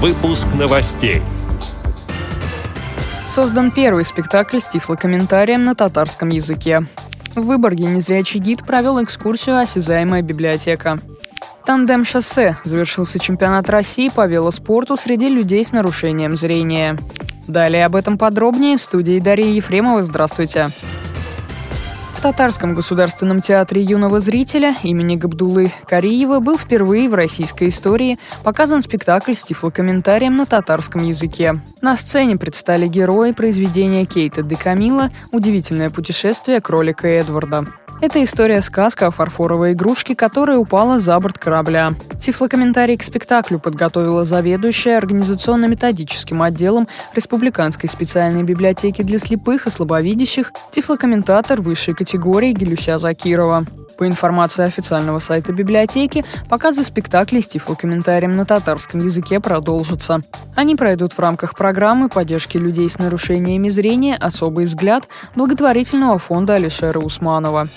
Выпуск новостей. Создан первый спектакль с тифлокомментарием на татарском языке. В Выборге незрячий гид провел экскурсию «Осязаемая библиотека». Тандем «Шоссе» завершился чемпионат России по велоспорту среди людей с нарушением зрения. Далее об этом подробнее в студии Дарьи Ефремова. Здравствуйте. В Татарском государственном театре юного зрителя имени Габдулы Кариева был впервые в российской истории показан спектакль с тифлокомментарием на татарском языке. На сцене предстали герои произведения Кейта де Камила «Удивительное путешествие кролика Эдварда». Это история-сказка о фарфоровой игрушке, которая упала за борт корабля. Тифлокомментарий к спектаклю подготовила заведующая организационно-методическим отделом Республиканской специальной библиотеки для слепых и слабовидящих тифлокомментатор высшей категории Гелюся Закирова. По информации официального сайта библиотеки, показы спектаклей с тифлокомментарием на татарском языке продолжатся. Они пройдут в рамках программы поддержки людей с нарушениями зрения «Особый взгляд» благотворительного фонда Алишера Усманова.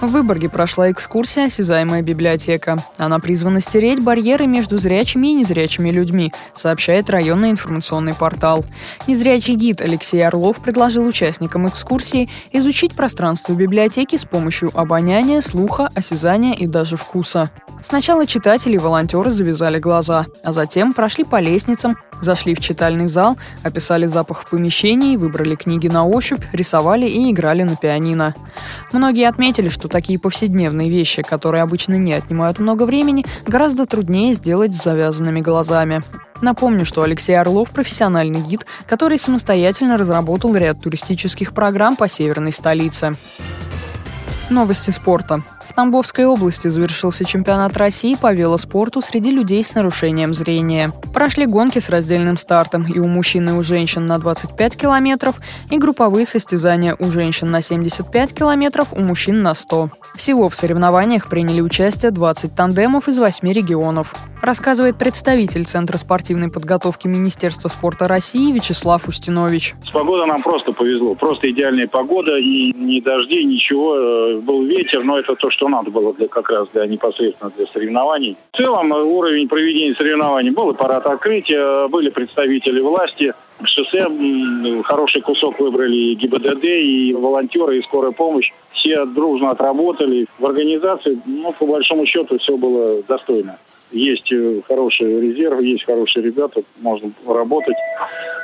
В Выборге прошла экскурсия «Осязаемая библиотека». Она призвана стереть барьеры между зрячими и незрячими людьми, сообщает районный информационный портал. Незрячий гид Алексей Орлов предложил участникам экскурсии изучить пространство библиотеки с помощью обоняния, слуха, осязания и даже вкуса. Сначала читатели и волонтеры завязали глаза, а затем прошли по лестницам, зашли в читальный зал, описали запах в помещении, выбрали книги на ощупь, рисовали и играли на пианино. Многие отметили, что такие повседневные вещи, которые обычно не отнимают много времени, гораздо труднее сделать с завязанными глазами. Напомню, что Алексей Орлов – профессиональный гид, который самостоятельно разработал ряд туристических программ по северной столице. Новости спорта. Тамбовской области завершился чемпионат России по велоспорту среди людей с нарушением зрения. Прошли гонки с раздельным стартом и у мужчин и у женщин на 25 километров, и групповые состязания у женщин на 75 километров, у мужчин на 100. Всего в соревнованиях приняли участие 20 тандемов из 8 регионов. Рассказывает представитель Центра спортивной подготовки Министерства спорта России Вячеслав Устинович. С погодой нам просто повезло. Просто идеальная погода. И ни дождей, ничего. Э, был ветер, но это то, что надо было для, как раз для непосредственно для соревнований. В целом э, уровень проведения соревнований был и парад открытия, были представители власти. Шоссе хороший кусок выбрали и ГИБДД, и волонтеры, и скорая помощь. Все дружно отработали. В организации, ну, по большому счету, все было достойно есть э, хороший резерв, есть хорошие ребята, можно работать.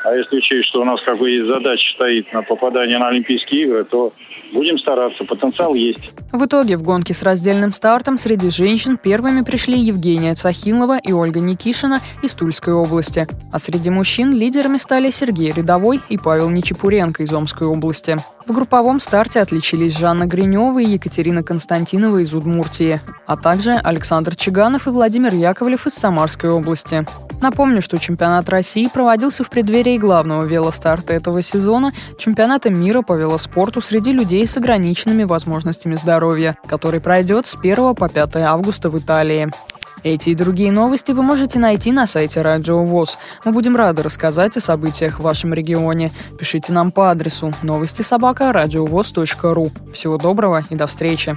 А если учесть, что у нас как бы есть задача стоит на попадание на Олимпийские игры, то будем стараться, потенциал есть. В итоге в гонке с раздельным стартом среди женщин первыми пришли Евгения Цахилова и Ольга Никишина из Тульской области. А среди мужчин лидерами стали Сергей Рядовой и Павел Нечепуренко из Омской области. В групповом старте отличились Жанна Гринева и Екатерина Константинова из Удмуртии, а также Александр Чиганов и Владимир Яковлев из Самарской области. Напомню, что чемпионат России проводился в преддверии главного велостарта этого сезона – чемпионата мира по велоспорту среди людей с ограниченными возможностями здоровья, который пройдет с 1 по 5 августа в Италии. Эти и другие новости вы можете найти на сайте Радио ВОЗ. Мы будем рады рассказать о событиях в вашем регионе. Пишите нам по адресу новости собака ру. Всего доброго и до встречи.